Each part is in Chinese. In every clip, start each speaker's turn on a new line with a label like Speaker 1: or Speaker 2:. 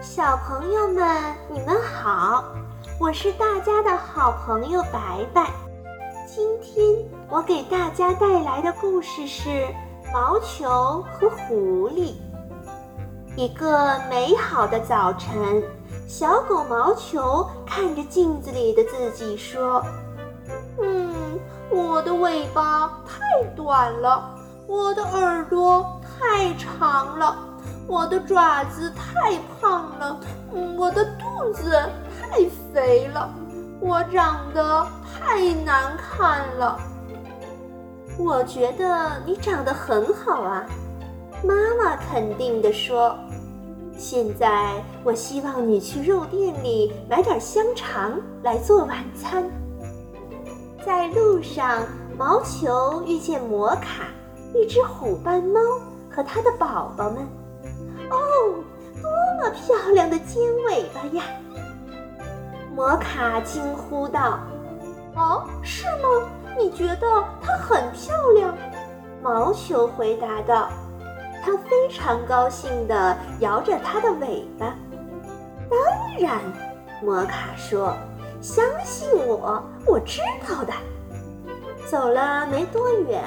Speaker 1: 小朋友们，你们好，我是大家的好朋友白白。今天我给大家带来的故事是《毛球和狐狸》。一个美好的早晨，小狗毛球看着镜子里的自己说：“嗯，我的尾巴太短了，我的耳朵太长了。”我的爪子太胖了，我的肚子太肥了，我长得太难看了。我觉得你长得很好啊，妈妈肯定地说。现在我希望你去肉店里买点香肠来做晚餐。在路上，毛球遇见摩卡，一只虎斑猫和它的宝宝们。哦，多么漂亮的尖尾巴呀！摩卡惊呼道：“哦，是吗？你觉得它很漂亮？”毛球回答道：“它非常高兴地摇着它的尾巴。”当然，摩卡说：“相信我，我知道的。”走了没多远，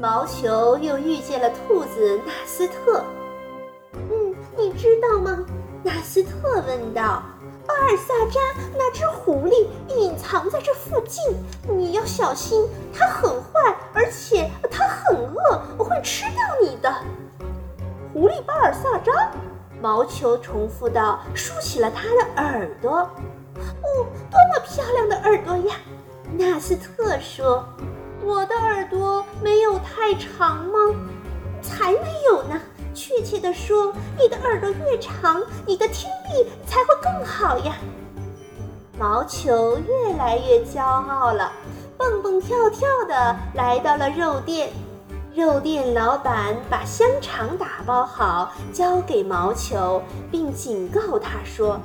Speaker 1: 毛球又遇见了兔子纳斯特。知道吗？纳斯特问道。巴尔萨扎那只狐狸隐藏在这附近，你要小心，它很坏，而且它很饿，我会吃掉你的。狐狸巴尔萨扎，毛球重复道，竖起了它的耳朵。哦，多么漂亮的耳朵呀！纳斯特说。我的耳朵没有太长吗？才没有呢。确切地说，你的耳朵越长，你的听力才会更好呀。毛球越来越骄傲了，蹦蹦跳跳地来到了肉店。肉店老板把香肠打包好，交给毛球，并警告他说：“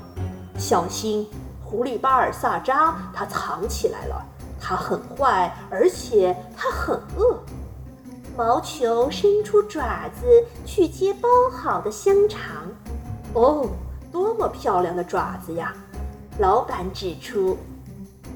Speaker 1: 小心，狐狸巴尔萨扎，它藏起来了，它很坏，而且它很饿。”毛球伸出爪子去接包好的香肠，哦，多么漂亮的爪子呀！老板指出。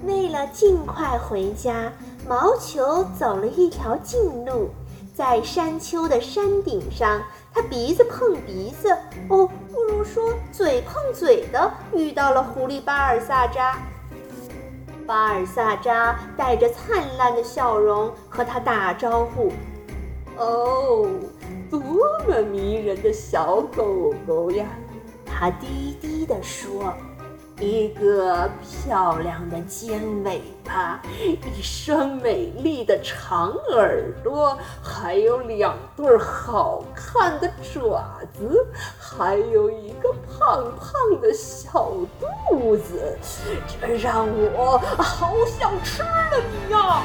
Speaker 1: 为了尽快回家，毛球走了一条近路，在山丘的山顶上，他鼻子碰鼻子，哦，不如说嘴碰嘴的遇到了狐狸巴尔萨扎。巴尔萨扎带着灿烂的笑容和他打招呼。
Speaker 2: 哦，多么迷人的小狗狗呀！
Speaker 1: 它低低地说：“一个漂亮的尖尾巴，一双美丽的长耳朵，还有两对好看的爪子，还有一个胖胖的小肚子，这让我好想吃了你呀！”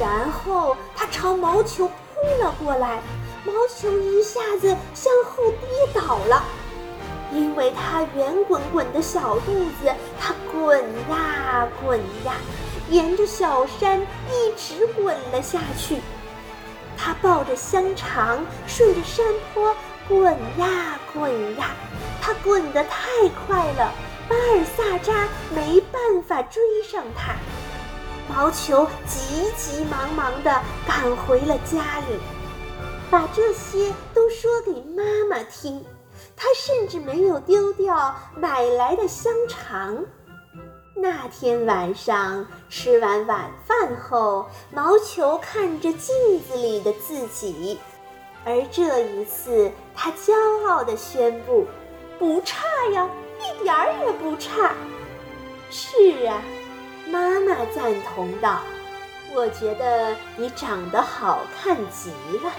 Speaker 1: 然后它朝毛球。扑了过来，毛球一下子向后跌倒了，因为它圆滚滚的小肚子，它滚呀滚呀，沿着小山一直滚了下去。它抱着香肠，顺着山坡滚呀滚呀，它滚得太快了，巴尔萨扎没办法追上它。毛球急急忙忙地赶回了家里，把这些都说给妈妈听。他甚至没有丢掉买来的香肠。那天晚上吃完晚饭后，毛球看着镜子里的自己，而这一次，他骄傲地宣布：“不差呀，一点儿也不差。”是啊。妈妈赞同道：“我觉得你长得好看极了。”